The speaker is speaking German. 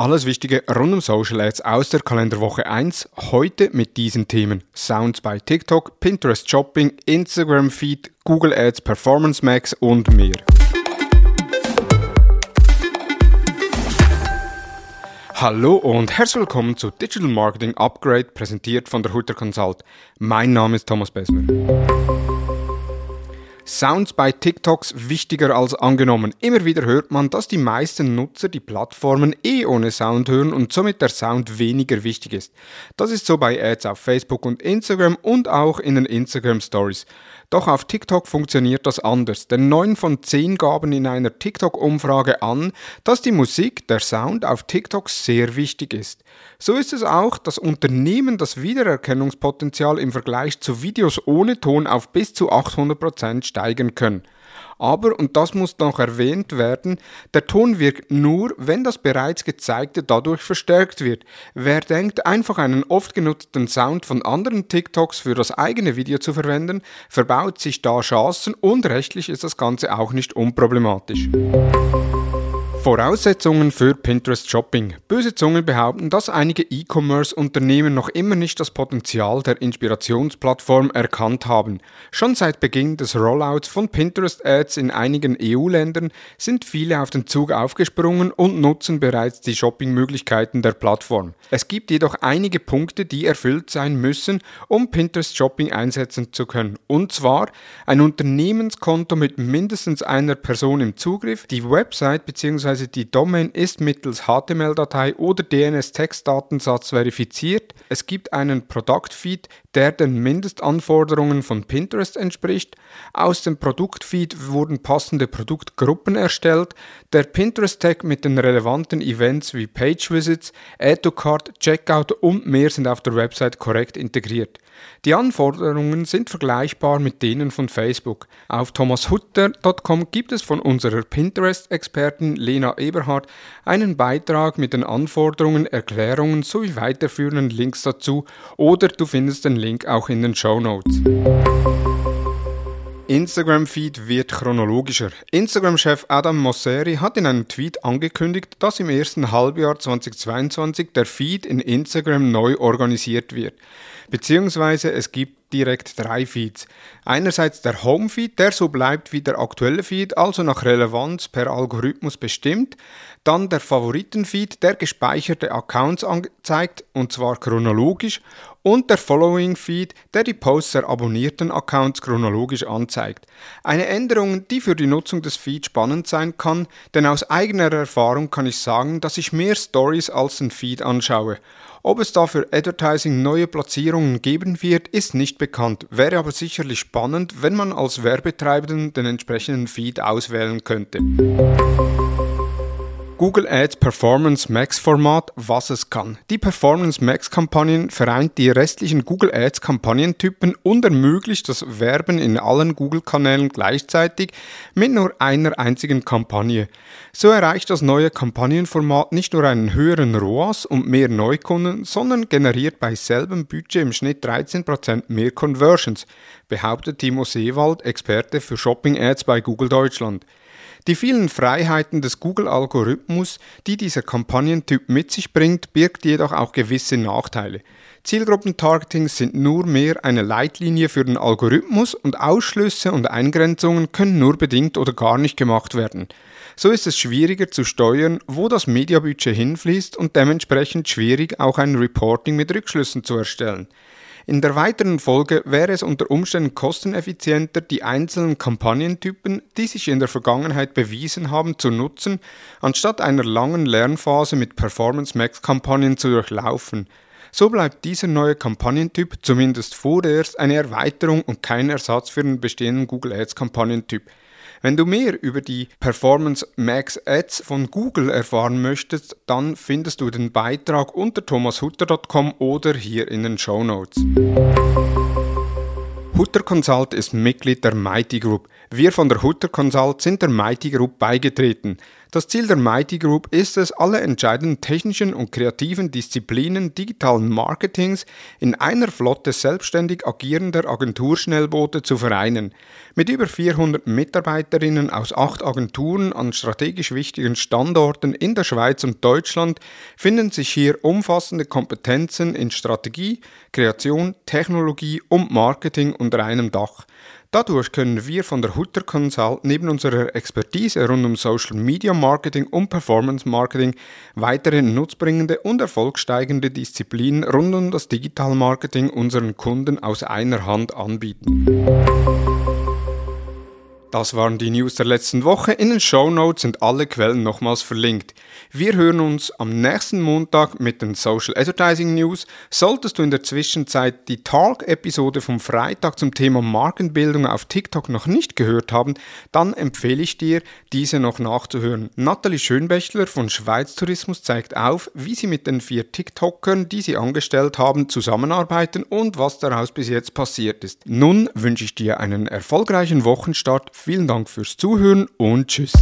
Alles Wichtige rund um Social Ads aus der Kalenderwoche 1. Heute mit diesen Themen. Sounds bei TikTok, Pinterest Shopping, Instagram Feed, Google Ads Performance Max und mehr. Hallo und herzlich willkommen zu Digital Marketing Upgrade, präsentiert von der Hutter Consult. Mein Name ist Thomas Besmer. Sounds bei TikToks wichtiger als angenommen. Immer wieder hört man, dass die meisten Nutzer die Plattformen eh ohne Sound hören und somit der Sound weniger wichtig ist. Das ist so bei Ads auf Facebook und Instagram und auch in den Instagram Stories. Doch auf TikTok funktioniert das anders, denn 9 von 10 gaben in einer TikTok-Umfrage an, dass die Musik, der Sound auf TikTok sehr wichtig ist. So ist es auch, dass Unternehmen das Wiedererkennungspotenzial im Vergleich zu Videos ohne Ton auf bis zu 800% steigern können. Aber, und das muss noch erwähnt werden, der Ton wirkt nur, wenn das bereits gezeigte dadurch verstärkt wird. Wer denkt, einfach einen oft genutzten Sound von anderen TikToks für das eigene Video zu verwenden, verbaut sich da Chancen und rechtlich ist das Ganze auch nicht unproblematisch. Voraussetzungen für Pinterest Shopping. Böse Zungen behaupten, dass einige E-Commerce-Unternehmen noch immer nicht das Potenzial der Inspirationsplattform erkannt haben. Schon seit Beginn des Rollouts von Pinterest Ads in einigen EU-Ländern sind viele auf den Zug aufgesprungen und nutzen bereits die Shopping-Möglichkeiten der Plattform. Es gibt jedoch einige Punkte, die erfüllt sein müssen, um Pinterest Shopping einsetzen zu können. Und zwar ein Unternehmenskonto mit mindestens einer Person im Zugriff, die Website bzw bzw. die Domain ist mittels HTML-Datei oder DNS-Textdatensatz verifiziert. Es gibt einen Produktfeed, der den Mindestanforderungen von Pinterest entspricht. Aus dem Produktfeed wurden passende Produktgruppen erstellt. Der Pinterest-Tag mit den relevanten Events wie Page Visits, Add to Cart, Checkout und mehr sind auf der Website korrekt integriert. Die Anforderungen sind vergleichbar mit denen von Facebook. Auf thomashutter.com gibt es von unserer Pinterest-Expertin Lena Eberhardt einen Beitrag mit den Anforderungen, Erklärungen sowie weiterführenden Links dazu oder du findest den Link auch in den Show Notes. Instagram-Feed wird chronologischer. Instagram-Chef Adam Mosseri hat in einem Tweet angekündigt, dass im ersten Halbjahr 2022 der Feed in Instagram neu organisiert wird. Beziehungsweise es gibt direkt drei Feeds. Einerseits der Home-Feed, der so bleibt wie der aktuelle Feed, also nach Relevanz per Algorithmus bestimmt. Dann der Favoriten-Feed, der gespeicherte Accounts anzeigt, und zwar chronologisch und der Following Feed, der die Posts der abonnierten Accounts chronologisch anzeigt. Eine Änderung, die für die Nutzung des Feeds spannend sein kann, denn aus eigener Erfahrung kann ich sagen, dass ich mehr Stories als den Feed anschaue. Ob es da für Advertising neue Platzierungen geben wird, ist nicht bekannt, wäre aber sicherlich spannend, wenn man als Werbetreibenden den entsprechenden Feed auswählen könnte. Google Ads Performance Max Format, was es kann. Die Performance Max Kampagnen vereint die restlichen Google Ads Kampagnentypen und ermöglicht das Werben in allen Google Kanälen gleichzeitig mit nur einer einzigen Kampagne. So erreicht das neue Kampagnenformat nicht nur einen höheren ROAS und mehr Neukunden, sondern generiert bei selbem Budget im Schnitt 13% mehr Conversions, behauptet Timo Seewald, Experte für Shopping Ads bei Google Deutschland. Die vielen Freiheiten des Google-Algorithmus, die dieser Kampagnentyp mit sich bringt, birgt jedoch auch gewisse Nachteile. Zielgruppentargetings sind nur mehr eine Leitlinie für den Algorithmus und Ausschlüsse und Eingrenzungen können nur bedingt oder gar nicht gemacht werden. So ist es schwieriger zu steuern, wo das Mediabudget hinfließt und dementsprechend schwierig auch ein Reporting mit Rückschlüssen zu erstellen. In der weiteren Folge wäre es unter Umständen kosteneffizienter, die einzelnen Kampagnentypen, die sich in der Vergangenheit bewiesen haben, zu nutzen, anstatt einer langen Lernphase mit Performance Max Kampagnen zu durchlaufen. So bleibt dieser neue Kampagnentyp zumindest vorerst eine Erweiterung und kein Ersatz für den bestehenden Google Ads Kampagnentyp. Wenn du mehr über die Performance Max Ads von Google erfahren möchtest, dann findest du den Beitrag unter thomashutter.com oder hier in den Show Notes. Hutter Consult ist Mitglied der Mighty Group. Wir von der Hutter Consult sind der Mighty Group beigetreten. Das Ziel der Mighty Group ist es, alle entscheidenden technischen und kreativen Disziplinen digitalen Marketings in einer Flotte selbstständig agierender Agenturschnellboote zu vereinen. Mit über 400 Mitarbeiterinnen aus acht Agenturen an strategisch wichtigen Standorten in der Schweiz und Deutschland finden sich hier umfassende Kompetenzen in Strategie, Kreation, Technologie und Marketing unter einem Dach. Dadurch können wir von der Hutter Consult neben unserer Expertise rund um Social Media Marketing und Performance Marketing weitere nutzbringende und erfolgsteigende Disziplinen rund um das Digital Marketing unseren Kunden aus einer Hand anbieten. Das waren die News der letzten Woche. In den Show Notes sind alle Quellen nochmals verlinkt. Wir hören uns am nächsten Montag mit den Social Advertising News. Solltest du in der Zwischenzeit die Talk-Episode vom Freitag zum Thema Markenbildung auf TikTok noch nicht gehört haben, dann empfehle ich dir, diese noch nachzuhören. Nathalie Schönbächler von Schweiz Tourismus zeigt auf, wie sie mit den vier TikTokern, die sie angestellt haben, zusammenarbeiten und was daraus bis jetzt passiert ist. Nun wünsche ich dir einen erfolgreichen Wochenstart Vielen Dank fürs Zuhören und tschüss.